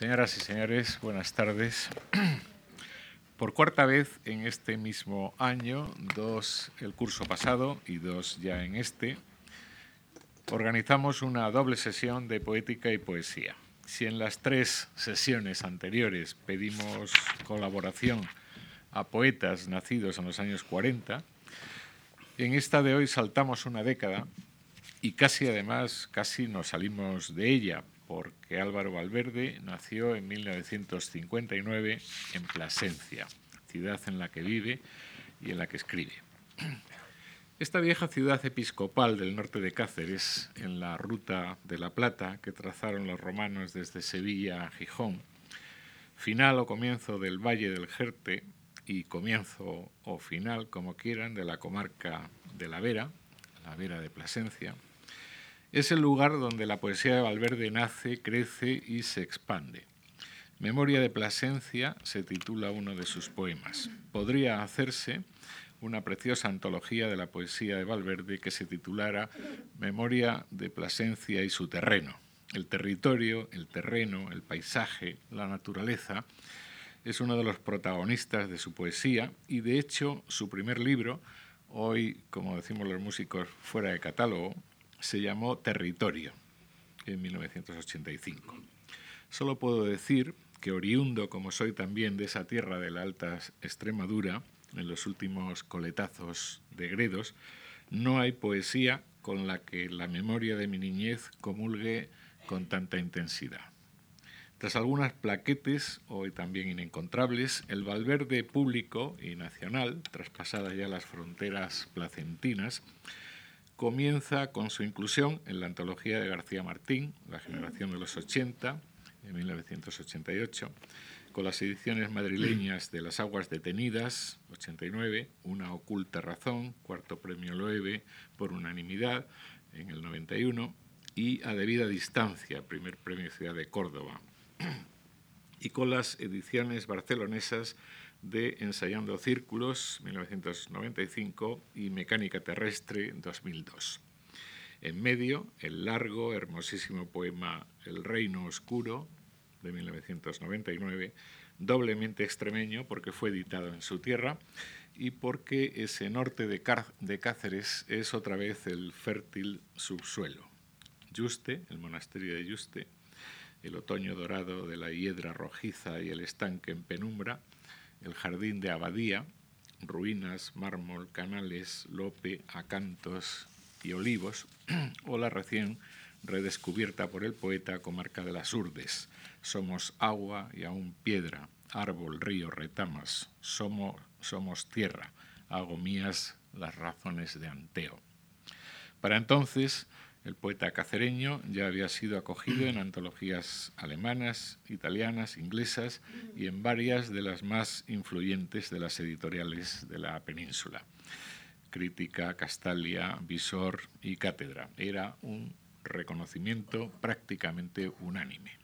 Señoras y señores, buenas tardes. Por cuarta vez en este mismo año, dos el curso pasado y dos ya en este, organizamos una doble sesión de poética y poesía. Si en las tres sesiones anteriores pedimos colaboración a poetas nacidos en los años 40, en esta de hoy saltamos una década y casi además, casi nos salimos de ella, porque Álvaro Valverde nació en 1959 en Plasencia, ciudad en la que vive y en la que escribe. Esta vieja ciudad episcopal del norte de Cáceres, en la ruta de la Plata que trazaron los romanos desde Sevilla a Gijón, final o comienzo del Valle del Jerte y comienzo o final, como quieran, de la comarca de la Vera, la Vera de Plasencia, es el lugar donde la poesía de Valverde nace, crece y se expande. Memoria de Plasencia se titula uno de sus poemas. Podría hacerse una preciosa antología de la poesía de Valverde que se titulara Memoria de Plasencia y su terreno. El territorio, el terreno, el paisaje, la naturaleza es uno de los protagonistas de su poesía y de hecho su primer libro, hoy como decimos los músicos fuera de catálogo, se llamó Territorio en 1985. Solo puedo decir que oriundo como soy también de esa tierra de la alta Extremadura, en los últimos coletazos de Gredos, no hay poesía con la que la memoria de mi niñez comulgue con tanta intensidad. Tras algunas plaquetes, hoy también inencontrables, el Valverde público y nacional, traspasadas ya las fronteras placentinas, comienza con su inclusión en la antología de García Martín, La generación de los 80, en 1988, con las ediciones madrileñas de Las aguas detenidas, 89, Una oculta razón, cuarto premio Loewe por unanimidad, en el 91, y A debida distancia, primer premio Ciudad de Córdoba, y con las ediciones barcelonesas de Ensayando Círculos, 1995, y Mecánica Terrestre, 2002. En medio, el largo, hermosísimo poema El Reino Oscuro, de 1999, doblemente extremeño porque fue editado en su tierra y porque ese norte de, de Cáceres es otra vez el fértil subsuelo. Yuste, el monasterio de Yuste, el otoño dorado de la hiedra rojiza y el estanque en penumbra, el jardín de Abadía, ruinas, mármol, canales, lope, acantos y olivos, o la recién redescubierta por el poeta comarca de las Urdes. Somos agua y aún piedra, árbol, río, retamas, somos, somos tierra, hago mías las razones de Anteo. Para entonces, el poeta cacereño ya había sido acogido en antologías alemanas, italianas, inglesas y en varias de las más influyentes de las editoriales de la península. Crítica, Castalia, Visor y Cátedra. Era un reconocimiento prácticamente unánime.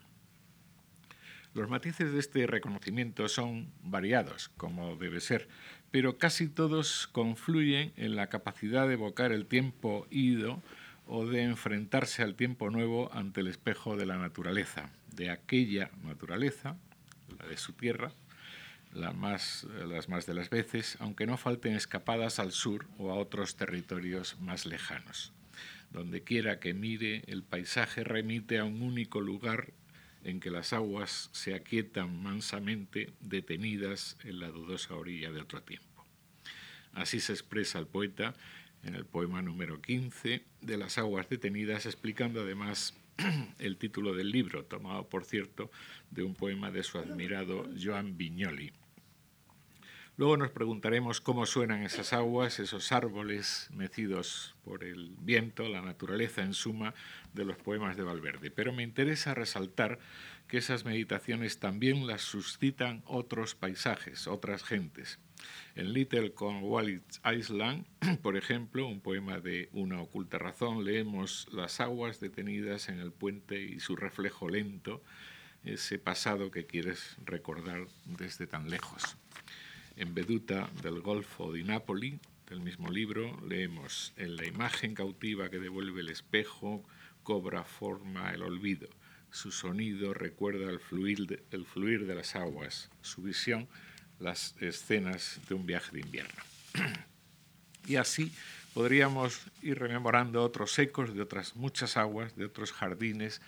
Los matices de este reconocimiento son variados, como debe ser, pero casi todos confluyen en la capacidad de evocar el tiempo ido o de enfrentarse al tiempo nuevo ante el espejo de la naturaleza, de aquella naturaleza, la de su tierra, las más de las veces, aunque no falten escapadas al sur o a otros territorios más lejanos. Donde quiera que mire, el paisaje remite a un único lugar en que las aguas se aquietan mansamente detenidas en la dudosa orilla de otro tiempo. Así se expresa el poeta en el poema número 15 de Las aguas detenidas, explicando además el título del libro, tomado por cierto de un poema de su admirado Joan Vignoli. Luego nos preguntaremos cómo suenan esas aguas, esos árboles mecidos por el viento, la naturaleza en suma de los poemas de Valverde. Pero me interesa resaltar que esas meditaciones también las suscitan otros paisajes, otras gentes. En Little Cornwall Island, por ejemplo, un poema de Una oculta razón, leemos las aguas detenidas en el puente y su reflejo lento, ese pasado que quieres recordar desde tan lejos. En Veduta del Golfo de Nápoli, del mismo libro, leemos En la imagen cautiva que devuelve el espejo, cobra forma el olvido. su sonido recuerda el fluir, de, el fluir de las aguas, su visión, las escenas de un viaje de invierno. Y así podríamos ir rememorando otros ecos de otras muchas aguas, de otros jardines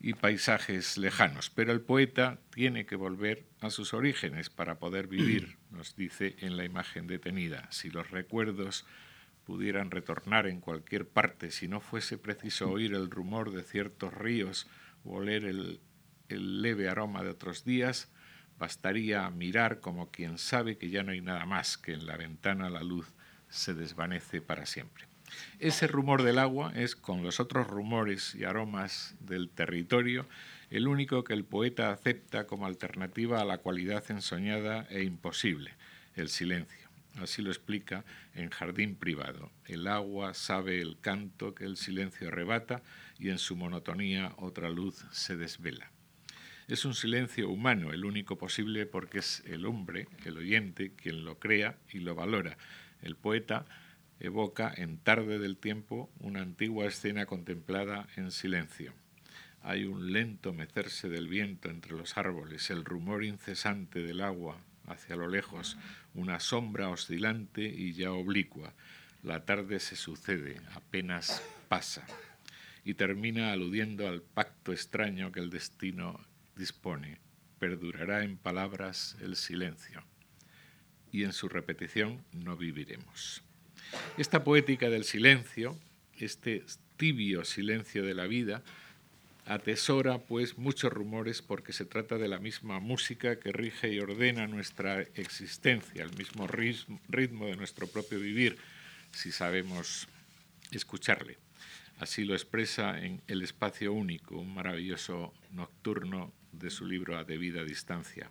y paisajes lejanos. Pero el poeta tiene que volver a sus orígenes para poder vivir, nos dice en la imagen detenida. Si los recuerdos pudieran retornar en cualquier parte, si no fuese preciso oír el rumor de ciertos ríos o oler el, el leve aroma de otros días, bastaría mirar como quien sabe que ya no hay nada más, que en la ventana la luz se desvanece para siempre. Ese rumor del agua es, con los otros rumores y aromas del territorio, el único que el poeta acepta como alternativa a la cualidad ensoñada e imposible, el silencio. Así lo explica en Jardín Privado. El agua sabe el canto que el silencio arrebata y en su monotonía otra luz se desvela. Es un silencio humano, el único posible porque es el hombre, el oyente, quien lo crea y lo valora. El poeta evoca en Tarde del Tiempo una antigua escena contemplada en silencio. Hay un lento mecerse del viento entre los árboles, el rumor incesante del agua hacia lo lejos, una sombra oscilante y ya oblicua. La tarde se sucede, apenas pasa, y termina aludiendo al pacto extraño que el destino dispone. Perdurará en palabras el silencio, y en su repetición no viviremos. Esta poética del silencio, este tibio silencio de la vida, atesora pues muchos rumores porque se trata de la misma música que rige y ordena nuestra existencia, el mismo ritmo de nuestro propio vivir, si sabemos escucharle. Así lo expresa en El espacio único, un maravilloso nocturno de su libro A debida distancia.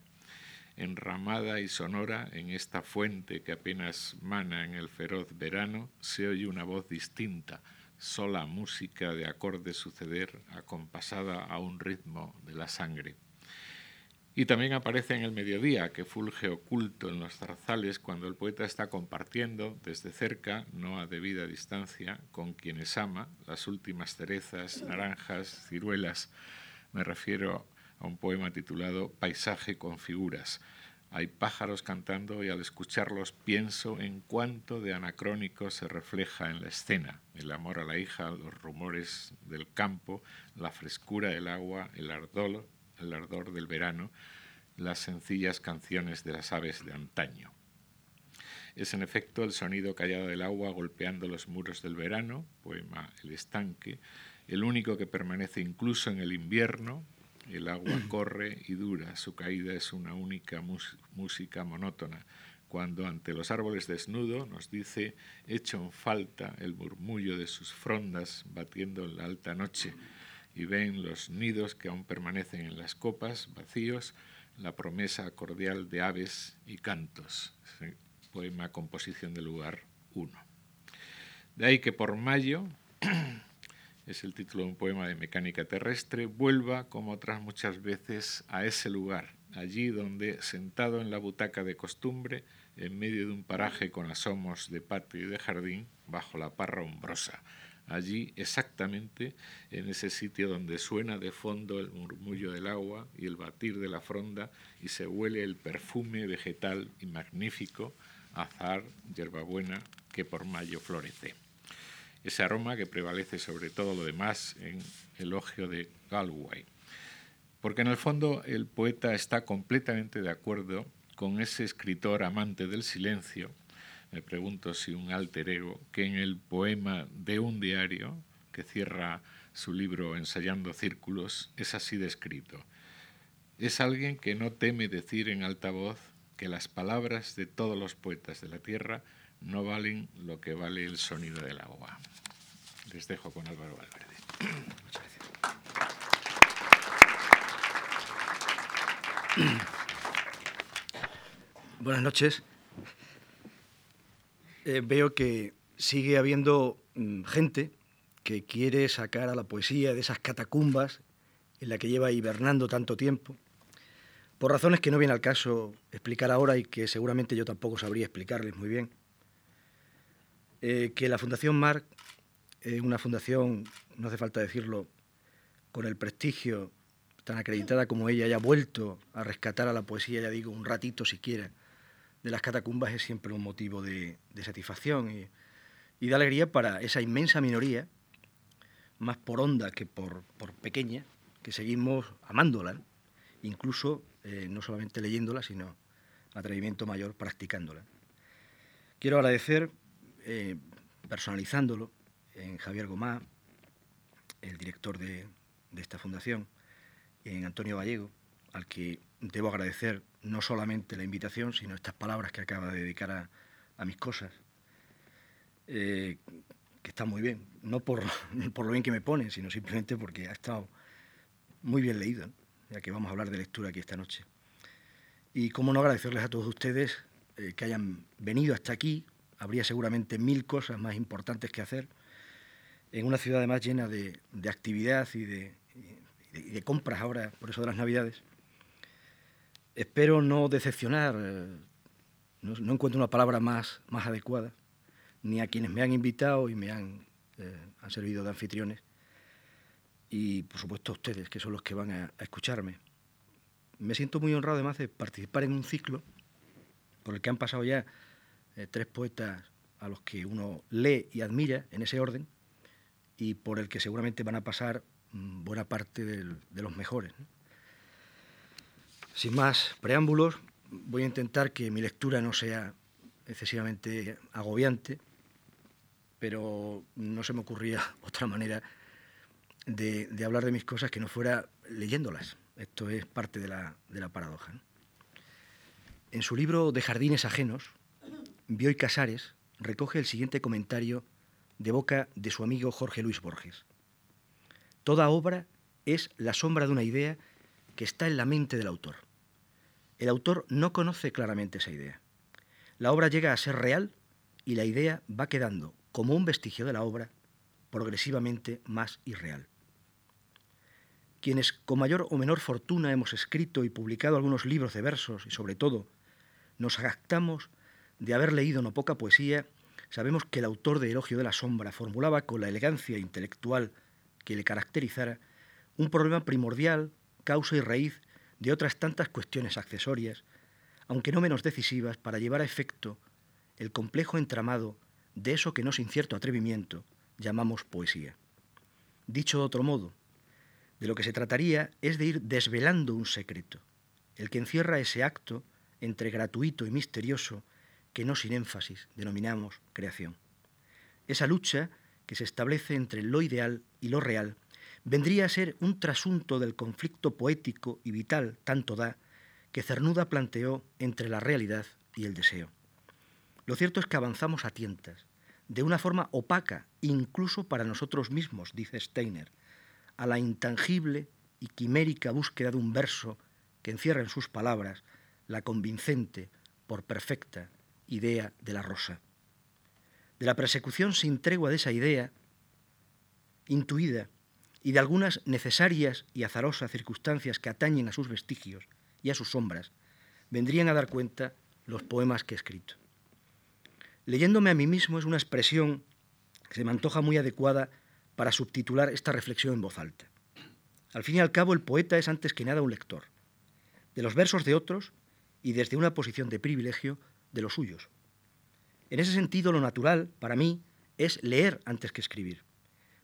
Enramada y sonora en esta fuente que apenas mana en el feroz verano, se oye una voz distinta, sola música de acorde suceder acompasada a un ritmo de la sangre. Y también aparece en el mediodía, que fulge oculto en los zarzales cuando el poeta está compartiendo desde cerca, no a debida distancia, con quienes ama, las últimas cerezas, naranjas, ciruelas. Me refiero a un poema titulado Paisaje con figuras, hay pájaros cantando y al escucharlos pienso en cuánto de anacrónico se refleja en la escena. El amor a la hija, los rumores del campo, la frescura del agua, el ardor, el ardor del verano, las sencillas canciones de las aves de antaño. Es en efecto el sonido callado del agua golpeando los muros del verano, poema El estanque, el único que permanece incluso en el invierno, el agua corre y dura, su caída es una única música monótona. Cuando ante los árboles desnudo nos dice, hecho en falta el murmullo de sus frondas batiendo en la alta noche, y ven los nidos que aún permanecen en las copas, vacíos, la promesa cordial de aves y cantos. Poema Composición del Lugar 1. De ahí que por mayo es el título de un poema de mecánica terrestre, vuelva, como otras muchas veces, a ese lugar, allí donde, sentado en la butaca de costumbre, en medio de un paraje con asomos de patio y de jardín, bajo la parra umbrosa, allí exactamente en ese sitio donde suena de fondo el murmullo del agua y el batir de la fronda y se huele el perfume vegetal y magnífico, azar, hierbabuena, que por mayo florece ese aroma que prevalece sobre todo lo demás en elogio de Galway. Porque en el fondo el poeta está completamente de acuerdo con ese escritor amante del silencio, me pregunto si un alter ego, que en el poema de un diario, que cierra su libro Ensayando Círculos, es así descrito. Es alguien que no teme decir en alta voz que las palabras de todos los poetas de la tierra no valen lo que vale el sonido del agua. Les dejo con Álvaro Valverde. Muchas gracias. Buenas noches. Eh, veo que sigue habiendo mm, gente que quiere sacar a la poesía de esas catacumbas en la que lleva hibernando tanto tiempo, por razones que no viene al caso explicar ahora y que seguramente yo tampoco sabría explicarles muy bien. Eh, que la Fundación Marc una fundación, no hace falta decirlo, con el prestigio tan acreditada como ella haya vuelto a rescatar a la poesía, ya digo, un ratito siquiera, de las catacumbas es siempre un motivo de, satisfacción y, de alegría para esa inmensa minoría, más por onda que por, pequeña, que seguimos amándola, incluso eh, no solamente leyéndola, sino atrevimiento mayor practicándola. Quiero agradecer, eh, personalizándolo, en Javier Gomá, el director de, esta fundación, en Antonio Gallego, al que debo agradecer no solamente la invitación, sino estas palabras que acaba de dedicar a, mis cosas, eh, que está muy bien, no por, lo bien que me pone, sino simplemente porque ha estado muy bien leído, ya que vamos a hablar de lectura aquí esta noche. Y cómo no agradecerles a todos ustedes eh, que hayan venido hasta aquí, habría seguramente mil cosas más importantes que hacer, en una ciudad además llena de, de actividad y de, compras ahora, por eso de las Navidades. Espero no decepcionar, no, encuentro una palabra más, más adecuada, ni a quienes me han invitado y me han, eh, han servido de anfitriones, y por supuesto a ustedes, que son los que van a, escucharme. Me siento muy honrado además de participar en un ciclo por el que han pasado ya eh, tres poetas a los que uno lee y admira en ese orden, y por el que seguramente van a pasar Mm, buena parte de los mejores. Sin más preámbulos, voy a intentar que mi lectura no sea excesivamente agobiante, pero no se me ocurría otra manera de, hablar de mis cosas que no fuera leyéndolas. Esto es parte de la, paradoja. En su libro De Jardines Ajenos, Bioy Casares recoge el siguiente comentario de boca de su amigo Jorge Luis Borges. Toda obra es la sombra de una idea que está en la mente del autor. El autor no conoce claramente esa idea. La obra llega a ser real y la idea va quedando, como un vestigio de la obra, progresivamente más irreal. Quienes con mayor o menor fortuna hemos escrito y publicado algunos libros de versos y sobre todo nos jactamos de haber leído no poca poesía, sabemos que el autor de Elogio de la Sombra formulaba con la elegancia intelectual que le caracterizara un problema primordial, causa y raíz de otras tantas cuestiones accesorias, aunque no menos decisivas, para llevar a efecto el complejo entramado de eso que no sin cierto atrevimiento llamamos poesía. Dicho de otro modo, de lo que se trataría es de ir desvelando un secreto, el que encierra ese acto entre gratuito y misterioso que no sin énfasis denominamos creación. Esa lucha que se establece entre lo ideal y lo real, vendría a ser un trasunto del conflicto poético y vital tanto da que Cernuda planteó entre la realidad y el deseo. Lo cierto es que avanzamos a tientas, de una forma opaca, incluso para nosotros mismos, dice Steiner, a la intangible y quimérica búsqueda de un verso que encierra en sus palabras la convincente, por perfecta, idea de la rosa de la persecución sin tregua de esa idea, intuida, y de algunas necesarias y azarosas circunstancias que atañen a sus vestigios y a sus sombras, vendrían a dar cuenta los poemas que he escrito. Leyéndome a mí mismo es una expresión que se me antoja muy adecuada para subtitular esta reflexión en voz alta. Al fin y al cabo, el poeta es antes que nada un lector, de los versos de otros y desde una posición de privilegio de los suyos. En ese sentido, lo natural, para mí, es leer antes que escribir.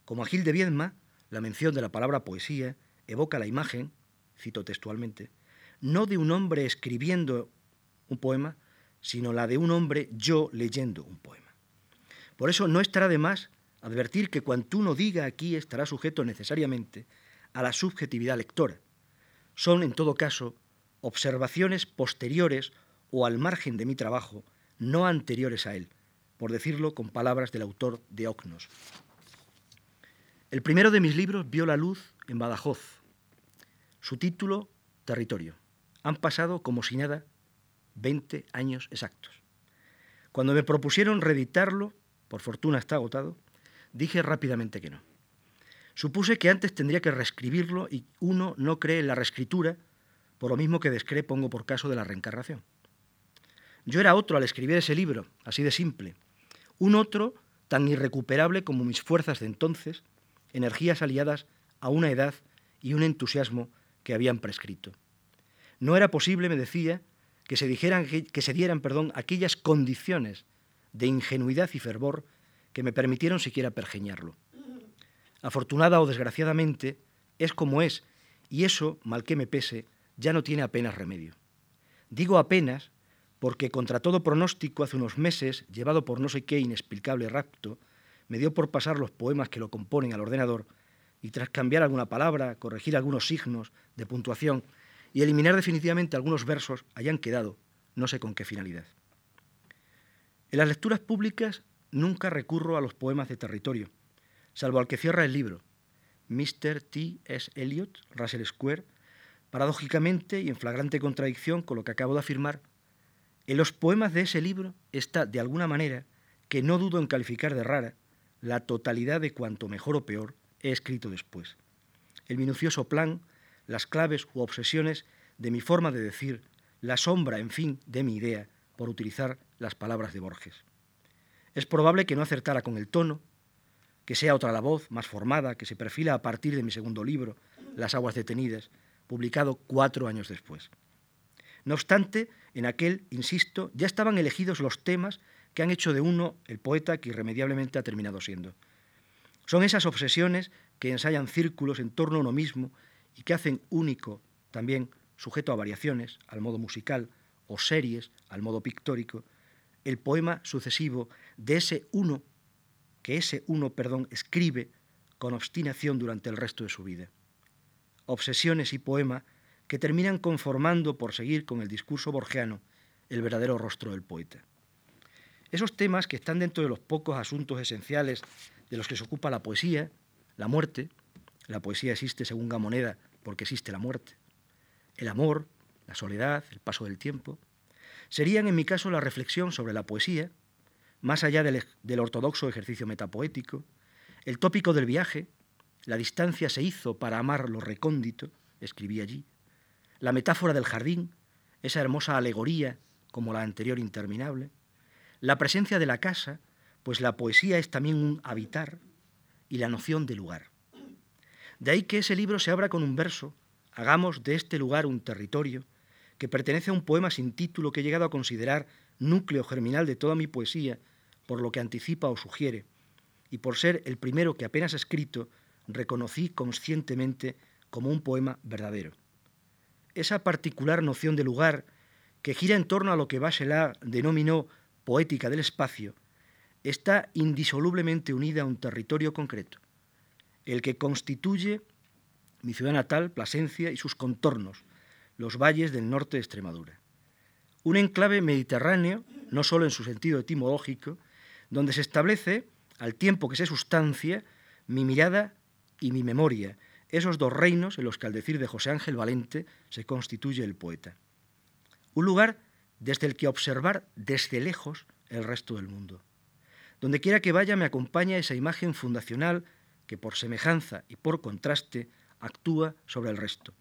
Como a Gil de Viedma, la mención de la palabra poesía evoca la imagen, cito textualmente, no de un hombre escribiendo un poema, sino la de un hombre yo leyendo un poema. Por eso no estará de más advertir que cuanto uno diga aquí estará sujeto necesariamente a la subjetividad lectora. Son, en todo caso, observaciones posteriores o al margen de mi trabajo no anteriores a él, por decirlo con palabras del autor de Ocnos. El primero de mis libros vio la luz en Badajoz. Su título, Territorio. Han pasado como si nada 20 años exactos. Cuando me propusieron reeditarlo, por fortuna está agotado, dije rápidamente que no. Supuse que antes tendría que reescribirlo y uno no cree en la reescritura, por lo mismo que descree pongo por caso de la reencarnación. Yo era otro al escribir ese libro, así de simple. Un otro tan irrecuperable como mis fuerzas de entonces, energías aliadas a una edad y un entusiasmo que habían prescrito. No era posible, me decía, que se, dijeran, que se dieran perdón, aquellas condiciones de ingenuidad y fervor que me permitieron siquiera pergeñarlo. Afortunada o desgraciadamente, es como es, y eso, mal que me pese, ya no tiene apenas remedio. Digo apenas porque contra todo pronóstico hace unos meses, llevado por no sé qué inexplicable rapto, me dio por pasar los poemas que lo componen al ordenador y tras cambiar alguna palabra, corregir algunos signos de puntuación y eliminar definitivamente algunos versos, hayan quedado, no sé con qué finalidad. En las lecturas públicas nunca recurro a los poemas de territorio, salvo al que cierra el libro, Mr. T. S. Eliot, Russell Square, paradójicamente y en flagrante contradicción con lo que acabo de afirmar, en los poemas de ese libro está, de alguna manera, que no dudo en calificar de rara, la totalidad de cuanto mejor o peor he escrito después. El minucioso plan, las claves u obsesiones de mi forma de decir, la sombra, en fin, de mi idea, por utilizar las palabras de Borges. Es probable que no acertara con el tono, que sea otra la voz, más formada, que se perfila a partir de mi segundo libro, Las aguas detenidas, publicado cuatro años después. No obstante, en aquel, insisto, ya estaban elegidos los temas que han hecho de uno el poeta que irremediablemente ha terminado siendo. Son esas obsesiones que ensayan círculos en torno a uno mismo y que hacen único, también sujeto a variaciones, al modo musical, o series, al modo pictórico, el poema sucesivo de ese uno que ese uno, perdón, escribe con obstinación durante el resto de su vida. Obsesiones y poema que terminan conformando, por seguir con el discurso borgiano, el verdadero rostro del poeta. Esos temas que están dentro de los pocos asuntos esenciales de los que se ocupa la poesía, la muerte, la poesía existe según Gamoneda porque existe la muerte, el amor, la soledad, el paso del tiempo, serían en mi caso la reflexión sobre la poesía, más allá del, del, ortodoxo ejercicio metapoético, el tópico del viaje, la distancia se hizo para amar lo recóndito, escribí allí, la metáfora del jardín, esa hermosa alegoría como la anterior interminable, la presencia de la casa, pues la poesía es también un habitar, y la noción de lugar. De ahí que ese libro se abra con un verso, hagamos de este lugar un territorio, que pertenece a un poema sin título que he llegado a considerar núcleo germinal de toda mi poesía, por lo que anticipa o sugiere, y por ser el primero que apenas escrito, reconocí conscientemente como un poema verdadero. Esa particular noción de lugar, que gira en torno a lo que Bachelard denominó poética del espacio, está indisolublemente unida a un territorio concreto, el que constituye mi ciudad natal, Plasencia, y sus contornos, los valles del norte de Extremadura. Un enclave mediterráneo, no solo en su sentido etimológico, donde se establece, al tiempo que se sustancia, mi mirada y mi memoria, esos dos reinos en los que al decir de José Ángel Valente se constituye el poeta. Un lugar desde el que observar desde lejos el resto del mundo. Donde quiera que vaya me acompaña esa imagen fundacional que por semejanza y por contraste actúa sobre el resto.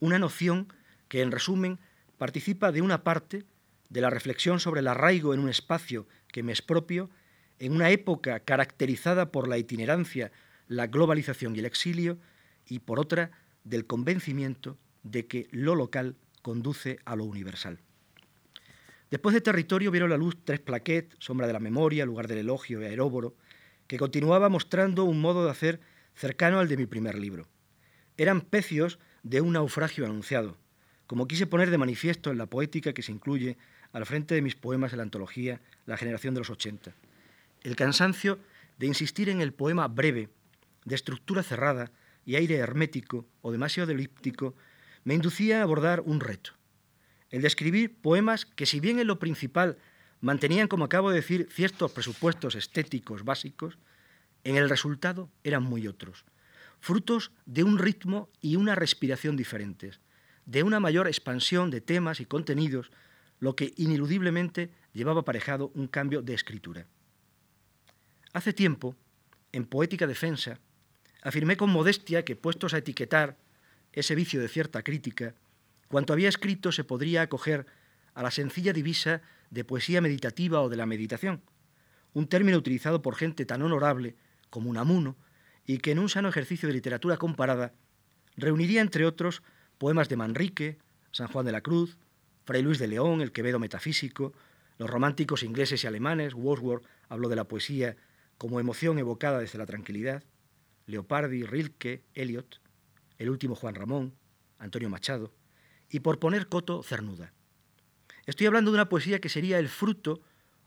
Una noción que, en resumen, participa de una parte de la reflexión sobre el arraigo en un espacio que me es propio, en una época caracterizada por la itinerancia, la globalización y el exilio, y por otra, del convencimiento de que lo local conduce a lo universal. Después de Territorio vieron la luz tres plaquettes, Sombra de la Memoria, Lugar del Elogio y Aeróboro, que continuaba mostrando un modo de hacer cercano al de mi primer libro. Eran pecios de un naufragio anunciado, como quise poner de manifiesto en la poética que se incluye al frente de mis poemas en la antología La generación de los 80. El cansancio de insistir en el poema breve, de estructura cerrada y aire hermético o demasiado elíptico, me inducía a abordar un reto el de escribir poemas que si bien en lo principal mantenían, como acabo de decir, ciertos presupuestos estéticos básicos, en el resultado eran muy otros, frutos de un ritmo y una respiración diferentes, de una mayor expansión de temas y contenidos, lo que ineludiblemente llevaba aparejado un cambio de escritura. Hace tiempo, en Poética Defensa, afirmé con modestia que, puestos a etiquetar ese vicio de cierta crítica, Cuanto había escrito se podría acoger a la sencilla divisa de poesía meditativa o de la meditación, un término utilizado por gente tan honorable como Unamuno y que en un sano ejercicio de literatura comparada reuniría, entre otros, poemas de Manrique, San Juan de la Cruz, Fray Luis de León, el Quevedo metafísico, los románticos ingleses y alemanes, Wordsworth habló de la poesía como emoción evocada desde la tranquilidad, Leopardi, Rilke, Eliot, el último Juan Ramón, Antonio Machado, y por poner coto, Cernuda. Estoy hablando de una poesía que sería el fruto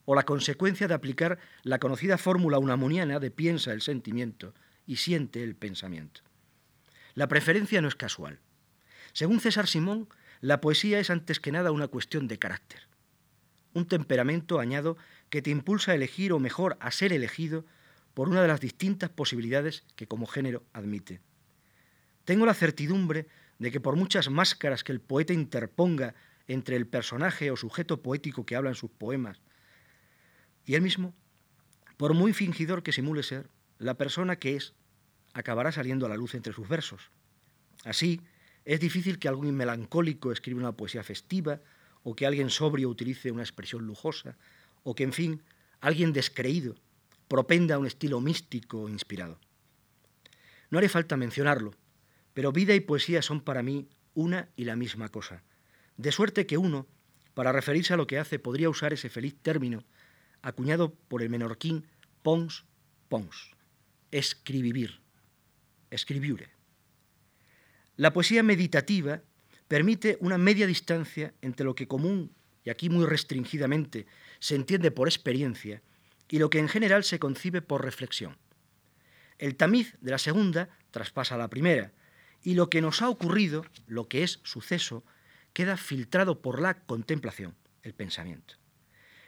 o la consecuencia de aplicar la conocida fórmula unamuniana de piensa el sentimiento y siente el pensamiento. La preferencia no es casual. Según César Simón, la poesía es antes que nada una cuestión de carácter, un temperamento, añado, que te impulsa a elegir o mejor a ser elegido por una de las distintas posibilidades que como género admite. Tengo la certidumbre de que por muchas máscaras que el poeta interponga entre el personaje o sujeto poético que habla en sus poemas y él mismo, por muy fingidor que simule ser, la persona que es acabará saliendo a la luz entre sus versos. Así, es difícil que algún melancólico escriba una poesía festiva, o que alguien sobrio utilice una expresión lujosa, o que, en fin, alguien descreído propenda a un estilo místico inspirado. No haré falta mencionarlo, pero vida y poesía son para mí una y la misma cosa, de suerte que uno, para referirse a lo que hace, podría usar ese feliz término acuñado por el menorquín Pons Pons, escribir, escribiure. La poesía meditativa permite una media distancia entre lo que común, y aquí muy restringidamente, se entiende por experiencia y lo que en general se concibe por reflexión. El tamiz de la segunda traspasa la primera, y lo que nos ha ocurrido, lo que es suceso, queda filtrado por la contemplación, el pensamiento.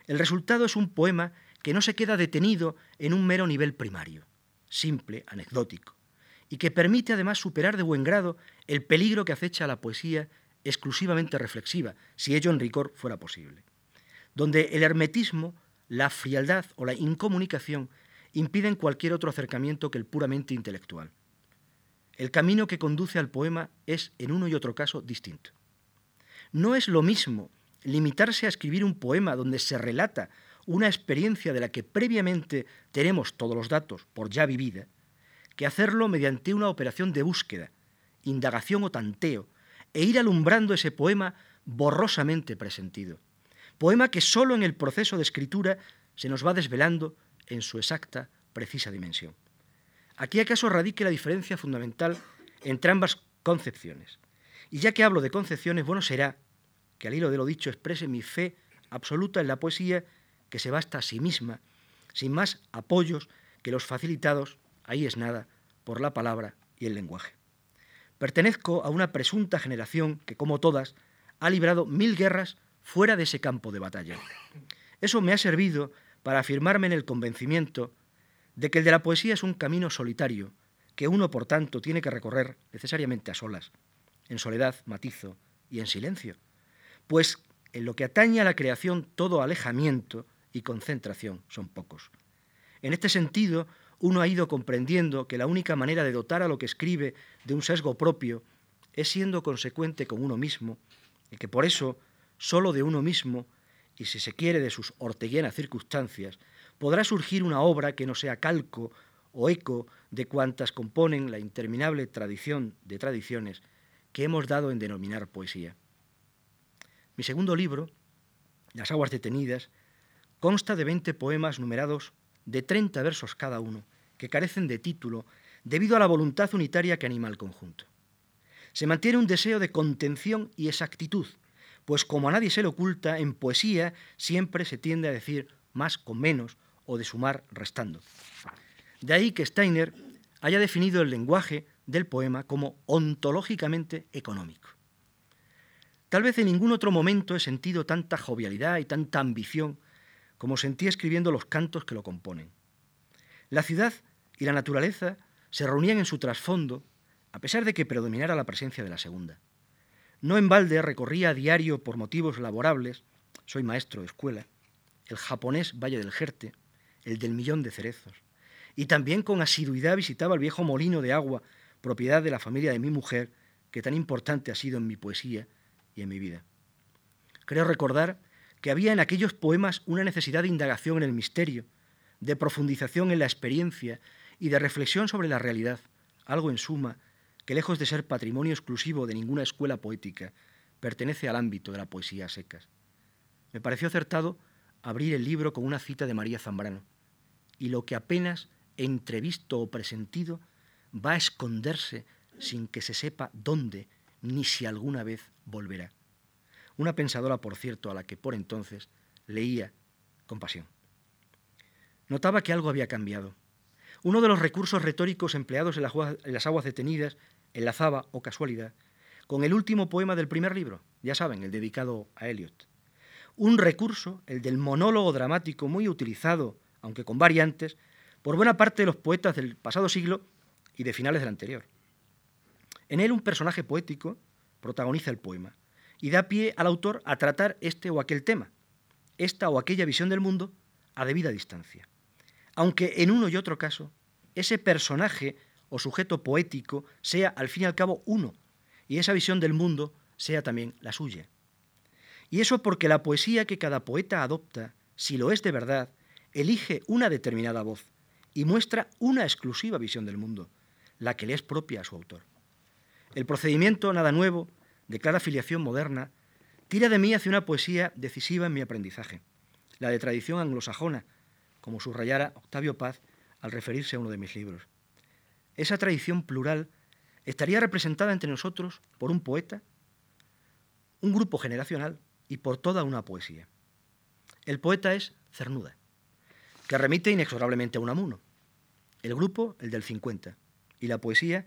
El resultado es un poema que no se queda detenido en un mero nivel primario, simple, anecdótico, y que permite además superar de buen grado el peligro que acecha a la poesía exclusivamente reflexiva, si ello en rigor fuera posible, donde el hermetismo, la frialdad o la incomunicación impiden cualquier otro acercamiento que el puramente intelectual. El camino que conduce al poema es, en uno y otro caso, distinto. No es lo mismo limitarse a escribir un poema donde se relata una experiencia de la que previamente tenemos todos los datos por ya vivida, que hacerlo mediante una operación de búsqueda, indagación o tanteo, e ir alumbrando ese poema borrosamente presentido. Poema que solo en el proceso de escritura se nos va desvelando en su exacta, precisa dimensión. Aquí acaso radique la diferencia fundamental entre ambas concepciones. Y ya que hablo de concepciones, bueno será que al hilo de lo dicho exprese mi fe absoluta en la poesía que se basta a sí misma, sin más apoyos que los facilitados ahí es nada, por la palabra y el lenguaje. Pertenezco a una presunta generación que, como todas, ha librado mil guerras fuera de ese campo de batalla. Eso me ha servido para afirmarme en el convencimiento de que el de la poesía es un camino solitario, que uno, por tanto, tiene que recorrer necesariamente a solas, en soledad, matizo y en silencio, pues en lo que atañe a la creación todo alejamiento y concentración son pocos. En este sentido, uno ha ido comprendiendo que la única manera de dotar a lo que escribe de un sesgo propio es siendo consecuente con uno mismo, y que por eso, solo de uno mismo, y si se quiere de sus orteguianas circunstancias, podrá surgir una obra que no sea calco o eco de cuantas componen la interminable tradición de tradiciones que hemos dado en denominar poesía. Mi segundo libro, Las aguas detenidas, consta de 20 poemas numerados de 30 versos cada uno, que carecen de título debido a la voluntad unitaria que anima el conjunto. Se mantiene un deseo de contención y exactitud, pues como a nadie se le oculta, en poesía siempre se tiende a decir más con menos o de sumar restando. De ahí que Steiner haya definido el lenguaje del poema como ontológicamente económico. Tal vez en ningún otro momento he sentido tanta jovialidad y tanta ambición como sentí escribiendo los cantos que lo componen. La ciudad y la naturaleza se reunían en su trasfondo, a pesar de que predominara la presencia de la segunda. No en balde recorría a diario por motivos laborables, soy maestro de escuela, el japonés Valle del Jerte, el del Millón de Cerezos, y también con asiduidad visitaba el viejo molino de agua, propiedad de la familia de mi mujer, que tan importante ha sido en mi poesía y en mi vida. Creo recordar que había en aquellos poemas una necesidad de indagación en el misterio, de profundización en la experiencia y de reflexión sobre la realidad, algo en suma que lejos de ser patrimonio exclusivo de ninguna escuela poética, pertenece al ámbito de la poesía a secas. Me pareció acertado abrir el libro con una cita de María Zambrano, y lo que apenas entrevisto o presentido va a esconderse sin que se sepa dónde ni si alguna vez volverá. Una pensadora, por cierto, a la que por entonces leía con pasión. Notaba que algo había cambiado. Uno de los recursos retóricos empleados en las aguas detenidas enlazaba, o casualidad, con el último poema del primer libro, ya saben, el dedicado a Eliot. Un recurso, el del monólogo dramático muy utilizado, aunque con variantes, por buena parte de los poetas del pasado siglo y de finales del anterior. En él un personaje poético protagoniza el poema y da pie al autor a tratar este o aquel tema, esta o aquella visión del mundo a debida distancia. Aunque en uno y otro caso, ese personaje o sujeto poético sea al fin y al cabo uno, y esa visión del mundo sea también la suya. Y eso porque la poesía que cada poeta adopta, si lo es de verdad, elige una determinada voz y muestra una exclusiva visión del mundo, la que le es propia a su autor. El procedimiento, nada nuevo, de clara filiación moderna, tira de mí hacia una poesía decisiva en mi aprendizaje, la de tradición anglosajona, como subrayara Octavio Paz al referirse a uno de mis libros. Esa tradición plural estaría representada entre nosotros por un poeta, un grupo generacional y por toda una poesía. El poeta es Cernuda, que remite inexorablemente a Unamuno, el grupo el del 50 y la poesía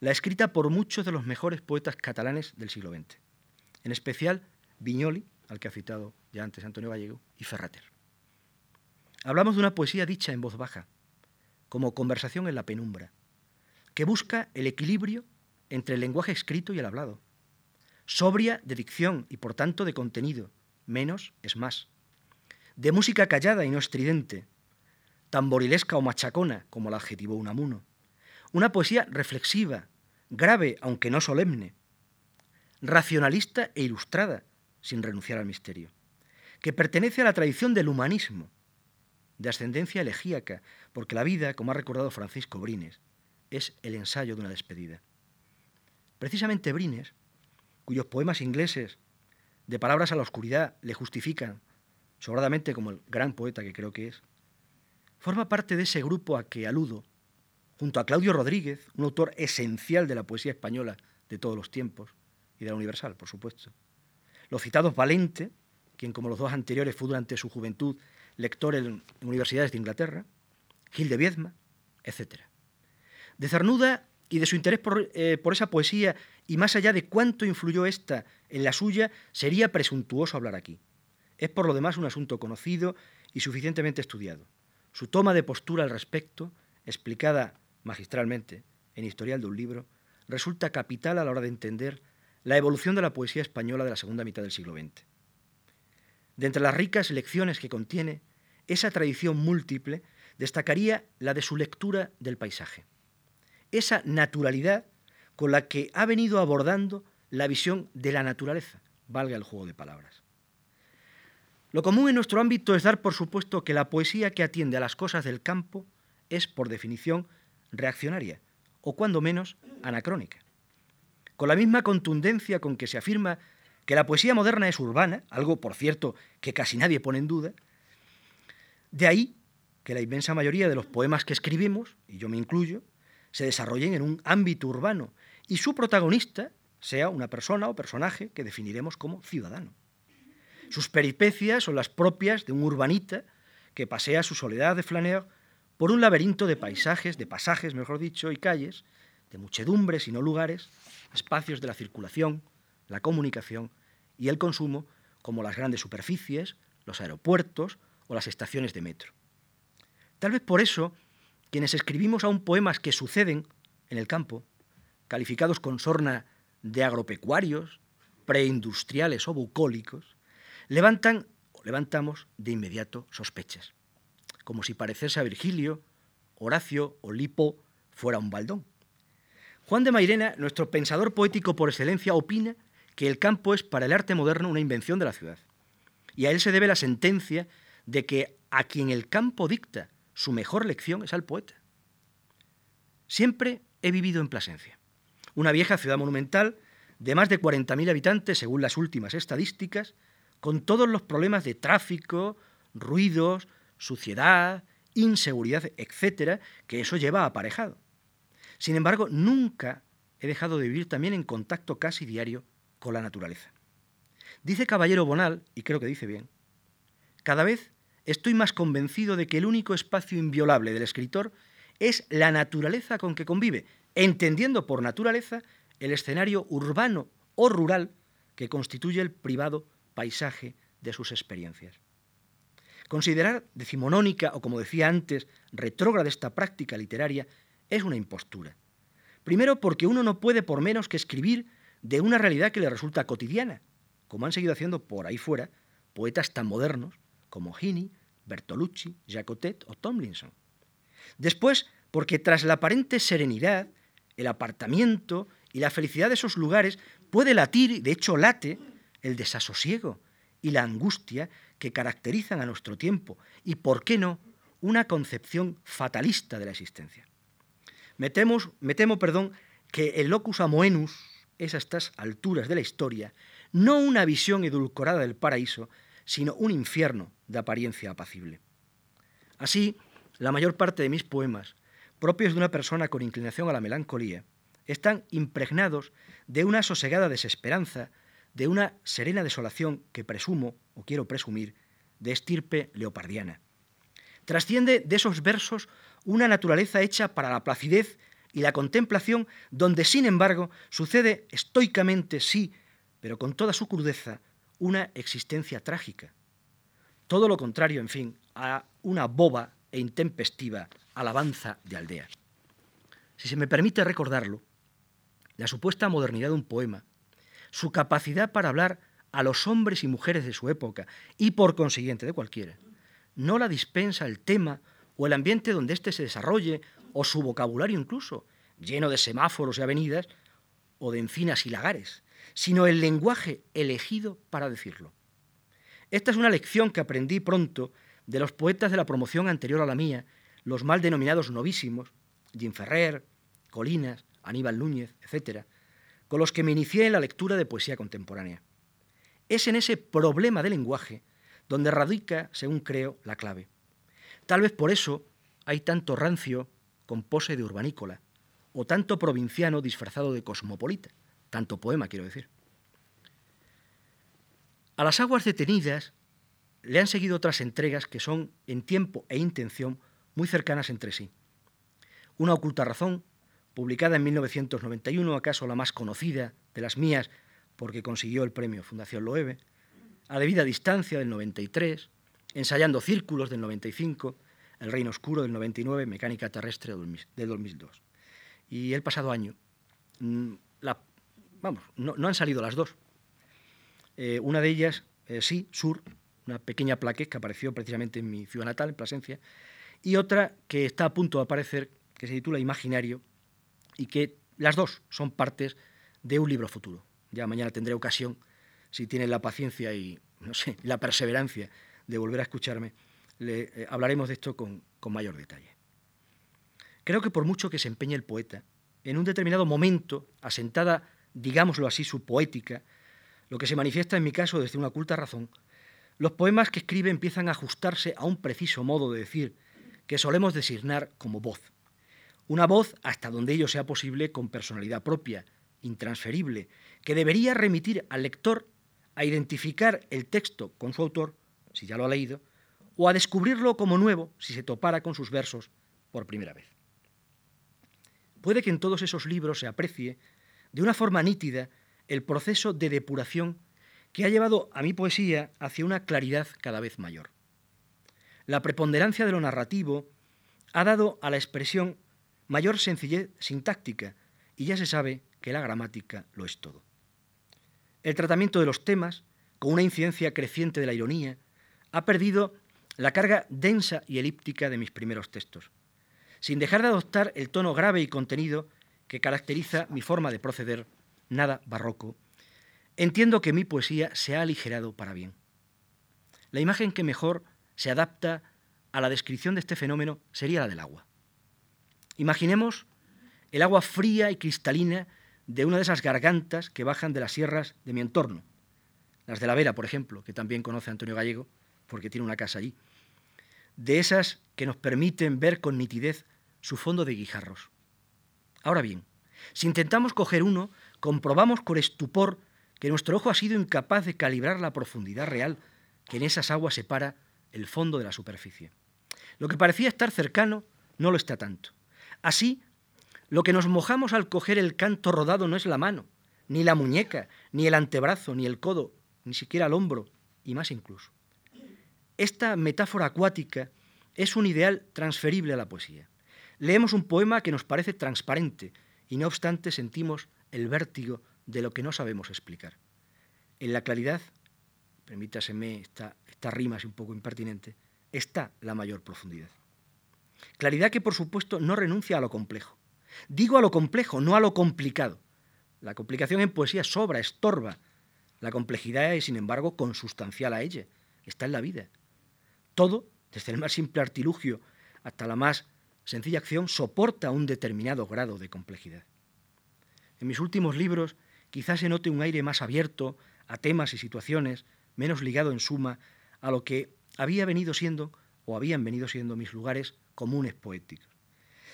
la escrita por muchos de los mejores poetas catalanes del siglo XX, en especial Viñoli, al que ha citado ya antes Antonio Gallego, y Ferrater. Hablamos de una poesía dicha en voz baja, como conversación en la penumbra, que busca el equilibrio entre el lenguaje escrito y el hablado, sobria de dicción y por tanto de contenido, menos es más, de música callada y no estridente, tamborilesca o machacona, como la adjetivó Unamuno, una poesía reflexiva, grave aunque no solemne, racionalista e ilustrada, sin renunciar al misterio, que pertenece a la tradición del humanismo, de ascendencia elegíaca, porque la vida, como ha recordado Francisco Brines, es el ensayo de una despedida. Precisamente Brines, cuyos poemas ingleses de palabras a la oscuridad le justifican sobradamente como el gran poeta que creo que es, forma parte de ese grupo a que aludo, junto a Claudio Rodríguez, un autor esencial de la poesía española de todos los tiempos y de la universal, por supuesto. Los citados Valente, quien como los dos anteriores fue durante su juventud lector en universidades de Inglaterra, Gil de Viedma, etc. De Cernuda y de su interés eh, por, esa poesía y más allá de cuánto influyó esta en la suya, sería presuntuoso hablar aquí. Es por lo demás un asunto conocido y suficientemente estudiado. Su toma de postura al respecto, explicada magistralmente en Historial de un libro, resulta capital a la hora de entender la evolución de la poesía española de la segunda mitad del siglo XX. De entre las ricas lecciones que contiene, esa tradición múltiple destacaría la de su lectura del paisaje esa naturalidad con la que ha venido abordando la visión de la naturaleza, valga el juego de palabras. Lo común en nuestro ámbito es dar por supuesto que la poesía que atiende a las cosas del campo es, por definición, reaccionaria, o cuando menos, anacrónica. Con la misma contundencia con que se afirma que la poesía moderna es urbana, algo, por cierto, que casi nadie pone en duda, de ahí que la inmensa mayoría de los poemas que escribimos, y yo me incluyo, se desarrollen en un ámbito urbano y su protagonista sea una persona o personaje que definiremos como ciudadano. Sus peripecias son las propias de un urbanita que pasea su soledad de flaneur por un laberinto de paisajes, de pasajes, mejor dicho, y calles, de muchedumbres y no lugares, espacios de la circulación, la comunicación y el consumo, como las grandes superficies, los aeropuertos o las estaciones de metro. Tal vez por eso quienes escribimos aún poemas que suceden en el campo, calificados con sorna de agropecuarios, preindustriales o bucólicos, levantan o levantamos de inmediato sospechas, como si parecerse a Virgilio, Horacio o Lipo fuera un baldón. Juan de Mairena, nuestro pensador poético por excelencia, opina que el campo es para el arte moderno una invención de la ciudad. Y a él se debe la sentencia de que a quien el campo dicta su mejor lección es al poeta. Siempre he vivido en Plasencia. una vieja ciudad monumental de más de 40.000 habitantes, según las últimas estadísticas, con todos los problemas de tráfico, ruidos, suciedad, inseguridad, etcétera, que eso lleva aparejado. Sin embargo, nunca he dejado de vivir también en contacto casi diario con la naturaleza. Dice Caballero Bonal, y creo que dice bien, cada vez estoy más convencido de que el único espacio inviolable del escritor es la naturaleza con que convive, entendiendo por naturaleza el escenario urbano o rural que constituye el privado paisaje de sus experiencias. Considerar decimonónica o, como decía antes, retrógrada esta práctica literaria es una impostura. Primero porque uno no puede por menos que escribir de una realidad que le resulta cotidiana, como han seguido haciendo por ahí fuera poetas tan modernos como Heaney, Bertolucci, Jacotet o Tomlinson. Después, porque tras la aparente serenidad, el apartamiento y la felicidad de esos lugares puede latir, de hecho late, el desasosiego y la angustia que caracterizan a nuestro tiempo y, por qué no, una concepción fatalista de la existencia. Me, temo, perdón, que el locus amoenus es a estas alturas de la historia no una visión edulcorada del paraíso, sino un infierno de apariencia apacible. Así, la mayor parte de mis poemas, propios de una persona con inclinación a la melancolía, están impregnados de una sosegada desesperanza, de una serena desolación que presumo, o quiero presumir, de estirpe leopardiana. Trasciende de esos versos una naturaleza hecha para la placidez y la contemplación, donde, sin embargo, sucede estoicamente, sí, pero con toda su crudeza, una existencia trágica. Todo lo contrario, en fin, a una boba e intempestiva alabanza de aldea. Si se me permite recordarlo, la supuesta modernidad de un poema, su capacidad para hablar a los hombres y mujeres de su época y por consiguiente de cualquiera, no la dispensa el tema o el ambiente donde éste se desarrolle o su vocabulario incluso, lleno de semáforos y avenidas o de encinas y lagares, sino el lenguaje elegido para decirlo. Esta es una lección que aprendí pronto de los poetas de la promoción anterior a la mía, los mal denominados novísimos, Jim Ferrer, Colinas, Aníbal Núñez, etc., con los que me inicié en la lectura de poesía contemporánea. Es en ese problema de lenguaje donde radica, según creo, la clave. Tal vez por eso hay tanto rancio con pose de urbanícola, o tanto provinciano disfrazado de cosmopolita, tanto poema quiero decir. A las aguas detenidas le han seguido otras entregas que son, en tiempo e intención, muy cercanas entre sí. Una oculta razón, publicada en 1991, acaso la más conocida de las mías, porque consiguió el premio Fundación Loewe, a debida distancia del 93, ensayando círculos del 95, El Reino Oscuro del 99, Mecánica Terrestre del 2002. Y el pasado año, mm, vamos, no, han salido las dos. Eh, una de ellas, eh, sí, Sur, una pequeña plaqueta que apareció precisamente en mi ciudad natal, en Plasencia, y otra que está a punto de aparecer, que se titula Imaginario, y que las dos son partes de un libro futuro. Ya mañana tendré ocasión, si tienen la paciencia y no sé, la perseverancia de volver a escucharme, le, eh, hablaremos de esto con, con mayor detalle. Creo que por mucho que se empeñe el poeta, en un determinado momento, asentada, digámoslo así, su poética, lo que se manifiesta en mi caso desde una oculta razón, los poemas que escribe empiezan a ajustarse a un preciso modo de decir que solemos designar como voz. Una voz, hasta donde ello sea posible, con personalidad propia, intransferible, que debería remitir al lector a identificar el texto con su autor, si ya lo ha leído, o a descubrirlo como nuevo si se topara con sus versos por primera vez. Puede que en todos esos libros se aprecie de una forma nítida el proceso de depuración que ha llevado a mi poesía hacia una claridad cada vez mayor. La preponderancia de lo narrativo ha dado a la expresión mayor sencillez sintáctica y ya se sabe que la gramática lo es todo. El tratamiento de los temas, con una incidencia creciente de la ironía, ha perdido la carga densa y elíptica de mis primeros textos, sin dejar de adoptar el tono grave y contenido que caracteriza mi forma de proceder, nada barroco. Entiendo que mi poesía se ha aligerado para bien. La imagen que mejor se adapta a la descripción de este fenómeno sería la del agua. Imaginemos el agua fría y cristalina de una de esas gargantas que bajan de las sierras de mi entorno, las de la Vera, por ejemplo, que también conoce Antonio Gallego, porque tiene una casa allí, de esas que nos permiten ver con nitidez su fondo de guijarros. Ahora bien, si intentamos coger uno, comprobamos con estupor que nuestro ojo ha sido incapaz de calibrar la profundidad real que en esas aguas separa el fondo de la superficie. Lo que parecía estar cercano no lo está tanto. Así, lo que nos mojamos al coger el canto rodado no es la mano, ni la muñeca, ni el antebrazo, ni el codo, ni siquiera el hombro, y más incluso. Esta metáfora acuática es un ideal transferible a la poesía. Leemos un poema que nos parece transparente y no obstante sentimos el vértigo de lo que no sabemos explicar. En la claridad, permítaseme esta, rima es un poco impertinente, está la mayor profundidad. Claridad que por supuesto no renuncia a lo complejo. Digo a lo complejo, no a lo complicado. La complicación en poesía sobra, estorba. La complejidad es, sin embargo, consustancial a ella. Está en la vida. Todo, desde el más simple artilugio hasta la más sencilla acción, soporta un determinado grado de complejidad. En mis últimos libros quizás se note un aire más abierto a temas y situaciones, menos ligado en suma a lo que había venido siendo o habían venido siendo mis lugares comunes poéticos.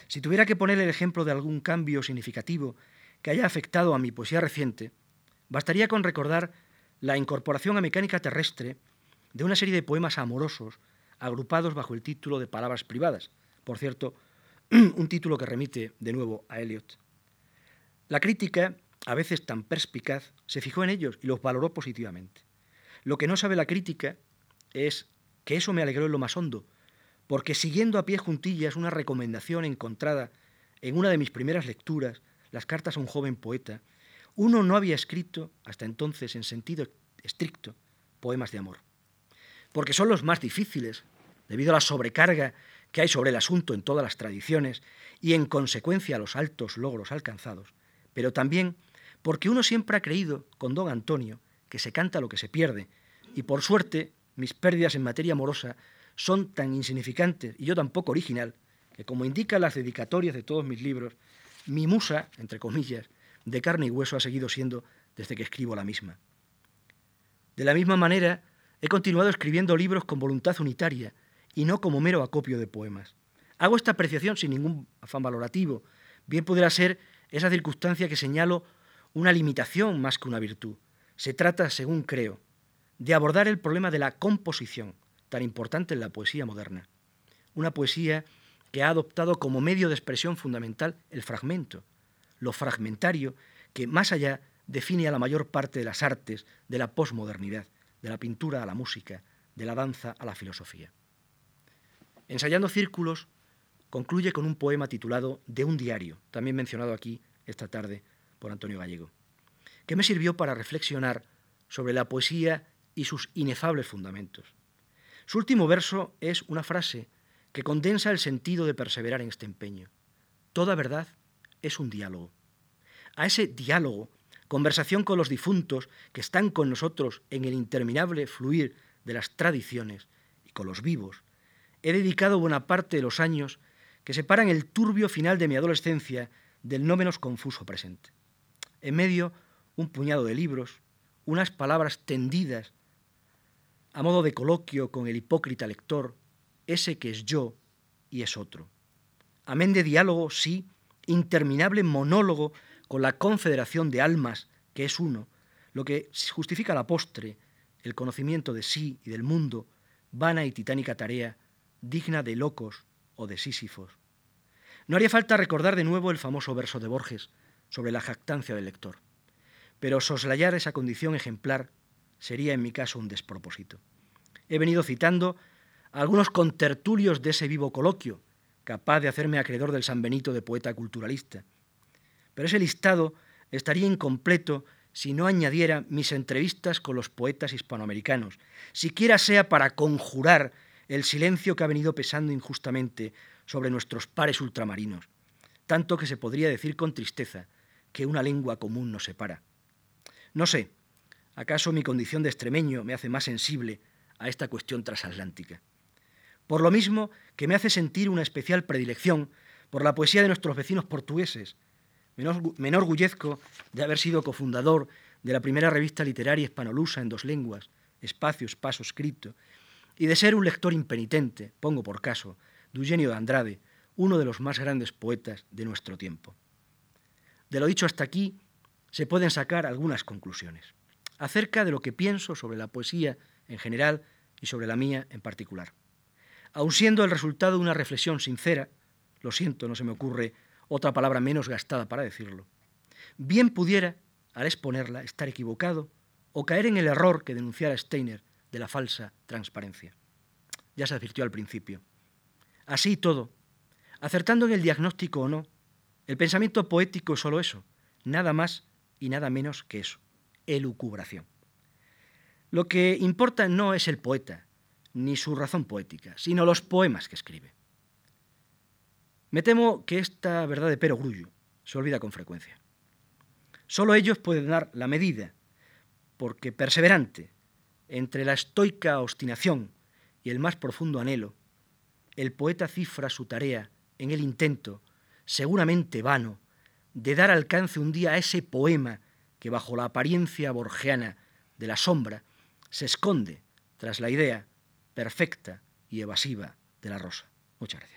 Si tuviera que poner el ejemplo de algún cambio significativo que haya afectado a mi poesía reciente, bastaría con recordar la incorporación a mecánica terrestre de una serie de poemas amorosos agrupados bajo el título de Palabras privadas. Por cierto, un título que remite de nuevo a Eliot. La crítica, a veces tan perspicaz, se fijó en ellos y los valoró positivamente. Lo que no sabe la crítica es que eso me alegró en lo más hondo, porque siguiendo a pie juntillas una recomendación encontrada en una de mis primeras lecturas, las cartas a un joven poeta, uno no había escrito, hasta entonces en sentido estricto, poemas de amor. Porque son los más difíciles, debido a la sobrecarga que hay sobre el asunto en todas las tradiciones y en consecuencia los altos logros alcanzados, pero también porque uno siempre ha creído, con don Antonio, que se canta lo que se pierde, y por suerte mis pérdidas en materia amorosa son tan insignificantes y yo tan poco original, que como indican las dedicatorias de todos mis libros, mi musa, entre comillas, de carne y hueso ha seguido siendo desde que escribo la misma. De la misma manera, he continuado escribiendo libros con voluntad unitaria y no como mero acopio de poemas. Hago esta apreciación sin ningún afán valorativo. Bien podrá ser esa circunstancia que señalo una limitación más que una virtud. Se trata, según creo, de abordar el problema de la composición, tan importante en la poesía moderna. Una poesía que ha adoptado como medio de expresión fundamental el fragmento, lo fragmentario que más allá define a la mayor parte de las artes de la posmodernidad, de la pintura a la música, de la danza a la filosofía. Ensayando círculos, concluye con un poema titulado De un diario, también mencionado aquí esta tarde por Antonio Gallego, que me sirvió para reflexionar sobre la poesía y sus inefables fundamentos. Su último verso es una frase que condensa el sentido de perseverar en este empeño. Toda verdad es un diálogo. A ese diálogo, conversación con los difuntos que están con nosotros en el interminable fluir de las tradiciones y con los vivos, he dedicado buena parte de los años que separan el turbio final de mi adolescencia del no menos confuso presente. En medio, un puñado de libros, unas palabras tendidas a modo de coloquio con el hipócrita lector, ese que es yo y es otro. Amén de diálogo, sí, interminable monólogo con la confederación de almas, que es uno, lo que justifica la postre, el conocimiento de sí y del mundo, vana y titánica tarea, digna de locos o de sísifos. No haría falta recordar de nuevo el famoso verso de Borges sobre la jactancia del lector, pero soslayar esa condición ejemplar sería en mi caso un despropósito. He venido citando algunos contertulios de ese vivo coloquio, capaz de hacerme acreedor del San Benito de poeta culturalista. Pero ese listado estaría incompleto si no añadiera mis entrevistas con los poetas hispanoamericanos, siquiera sea para conjurar el silencio que ha venido pesando injustamente sobre nuestros pares ultramarinos, tanto que se podría decir con tristeza que una lengua común nos separa. No sé, ¿Acaso mi condición de extremeño me hace más sensible a esta cuestión transatlántica? Por lo mismo que me hace sentir una especial predilección por la poesía de nuestros vecinos portugueses, Me enorgullezco de haber sido cofundador de la primera revista literaria hispanolusa en dos lenguas, Espacio, Paso Escrito, y de ser un lector impenitente, pongo por caso, de Eugenio de Andrade, uno de los más grandes poetas de nuestro tiempo. De lo dicho hasta aquí, se pueden sacar algunas conclusiones acerca de lo que pienso sobre la poesía en general y sobre la mía en particular. Aun siendo el resultado de una reflexión sincera, lo siento, no se me ocurre otra palabra menos gastada para decirlo, bien pudiera, al exponerla, estar equivocado o caer en el error que denunciara Steiner de la falsa transparencia. Ya se advirtió al principio. Así todo, acertando en el diagnóstico o no, el pensamiento poético es solo eso, nada más y nada menos que eso, elucubración. Lo que importa no es el poeta, ni su razón poética, sino los poemas que escribe. Me temo que esta verdad de Pero Grullo se olvida con frecuencia. Solo ellos pueden dar la medida, porque perseverante, entre la estoica obstinación y el más profundo anhelo, el poeta cifra su tarea en el intento, seguramente vano, de dar alcance un día a ese poema que bajo la apariencia borgiana de la sombra se esconde tras la idea perfecta y evasiva de la rosa. Muchas gracias.